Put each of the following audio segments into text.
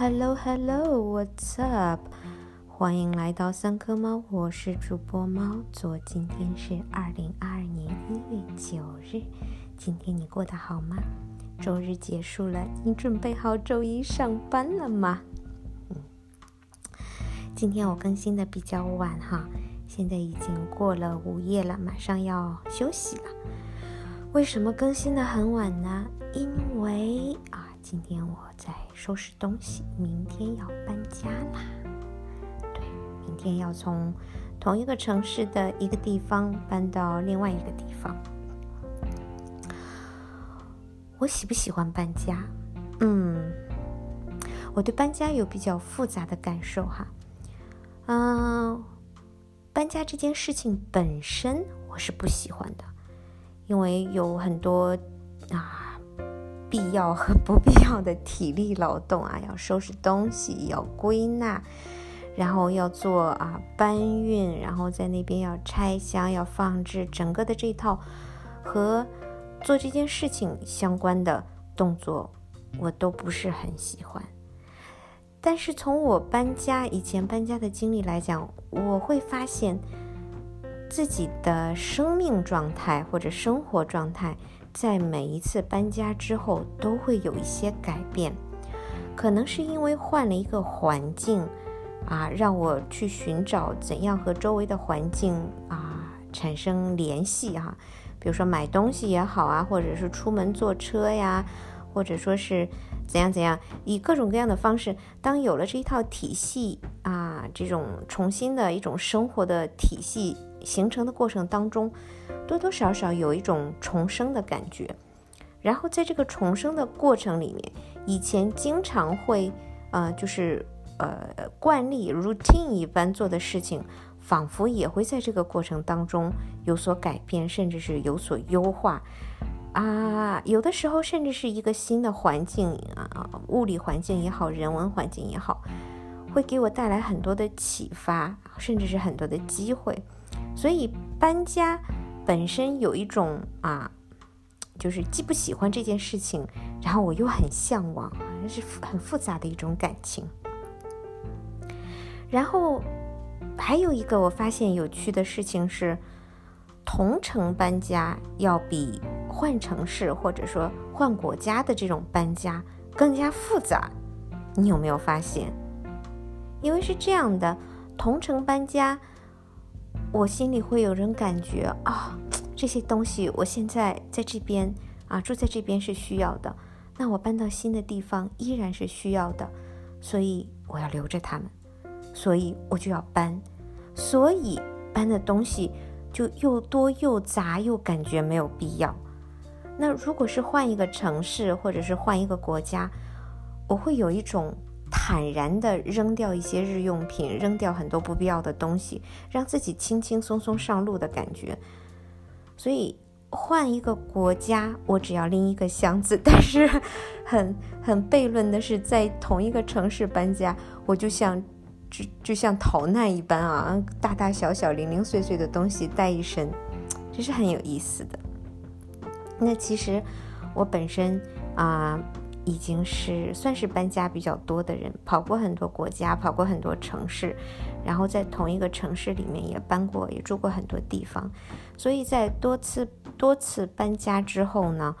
Hello, hello, what's up？欢迎来到三颗猫，我是主播猫左。今天是二零二二年一月九日，今天你过得好吗？周日结束了，你准备好周一上班了吗？嗯，今天我更新的比较晚哈，现在已经过了午夜了，马上要休息了。为什么更新的很晚呢？因为啊，今天我在收拾东西，明天要搬家啦。对，明天要从同一个城市的一个地方搬到另外一个地方。我喜不喜欢搬家？嗯，我对搬家有比较复杂的感受哈。嗯，搬家这件事情本身我是不喜欢的。因为有很多啊必要和不必要的体力劳动啊，要收拾东西，要归纳，然后要做啊搬运，然后在那边要拆箱，要放置，整个的这套和做这件事情相关的动作，我都不是很喜欢。但是从我搬家以前搬家的经历来讲，我会发现。自己的生命状态或者生活状态，在每一次搬家之后都会有一些改变，可能是因为换了一个环境，啊，让我去寻找怎样和周围的环境啊产生联系哈，比如说买东西也好啊，或者是出门坐车呀，或者说是怎样怎样，以各种各样的方式，当有了这一套体系啊，这种重新的一种生活的体系。形成的过程当中，多多少少有一种重生的感觉。然后在这个重生的过程里面，以前经常会，呃，就是呃惯例 routine 一般做的事情，仿佛也会在这个过程当中有所改变，甚至是有所优化。啊，有的时候甚至是一个新的环境啊，物理环境也好，人文环境也好，会给我带来很多的启发，甚至是很多的机会。所以搬家本身有一种啊，就是既不喜欢这件事情，然后我又很向往，是很复杂的一种感情。然后还有一个我发现有趣的事情是，同城搬家要比换城市或者说换国家的这种搬家更加复杂。你有没有发现？因为是这样的，同城搬家。我心里会有人感觉啊，这些东西我现在在这边啊，住在这边是需要的，那我搬到新的地方依然是需要的，所以我要留着他们，所以我就要搬，所以搬的东西就又多又杂又感觉没有必要。那如果是换一个城市或者是换一个国家，我会有一种。坦然地扔掉一些日用品，扔掉很多不必要的东西，让自己轻轻松松上路的感觉。所以换一个国家，我只要拎一个箱子。但是很很悖论的是，在同一个城市搬家，我就像就就像逃难一般啊，大大小小、零零碎碎的东西带一身，这是很有意思的。那其实我本身啊。已经是算是搬家比较多的人，跑过很多国家，跑过很多城市，然后在同一个城市里面也搬过，也住过很多地方。所以在多次多次搬家之后呢，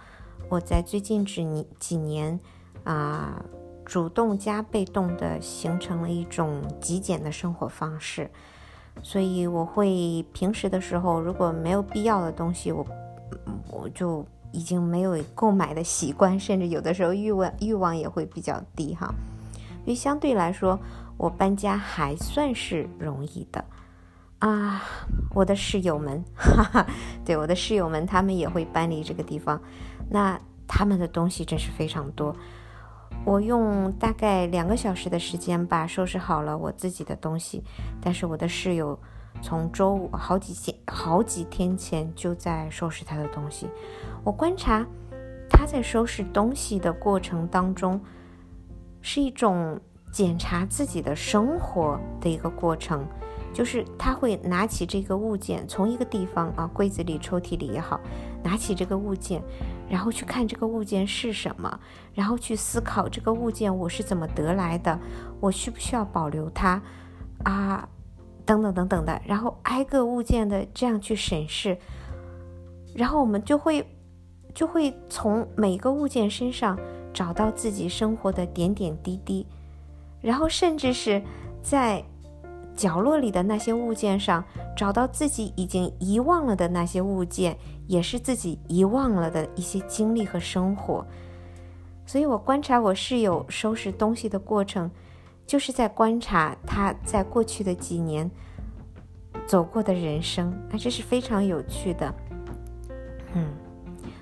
我在最近几年几年啊，主动加被动的形成了一种极简的生活方式。所以我会平时的时候，如果没有必要的东西，我我就。已经没有购买的习惯，甚至有的时候欲望欲望也会比较低哈。因为相对来说，我搬家还算是容易的啊。我的室友们，哈哈，对我的室友们，他们也会搬离这个地方，那他们的东西真是非常多。我用大概两个小时的时间吧，收拾好了我自己的东西，但是我的室友。从周五好几天好几天前就在收拾他的东西，我观察他在收拾东西的过程当中，是一种检查自己的生活的一个过程，就是他会拿起这个物件，从一个地方啊柜子里、抽屉里也好，拿起这个物件，然后去看这个物件是什么，然后去思考这个物件我是怎么得来的，我需不需要保留它？啊，等等等等的，然后挨个物件的这样去审视，然后我们就会就会从每个物件身上找到自己生活的点点滴滴，然后甚至是在。角落里的那些物件上，找到自己已经遗忘了的那些物件，也是自己遗忘了的一些经历和生活。所以我观察我室友收拾东西的过程，就是在观察他在过去的几年走过的人生，啊，这是非常有趣的。嗯，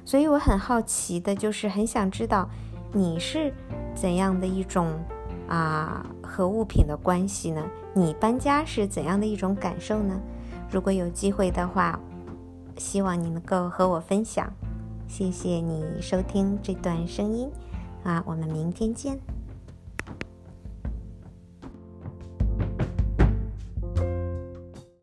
所以我很好奇的，就是很想知道你是怎样的一种。啊，和物品的关系呢？你搬家是怎样的一种感受呢？如果有机会的话，希望你能够和我分享。谢谢你收听这段声音，啊，我们明天见。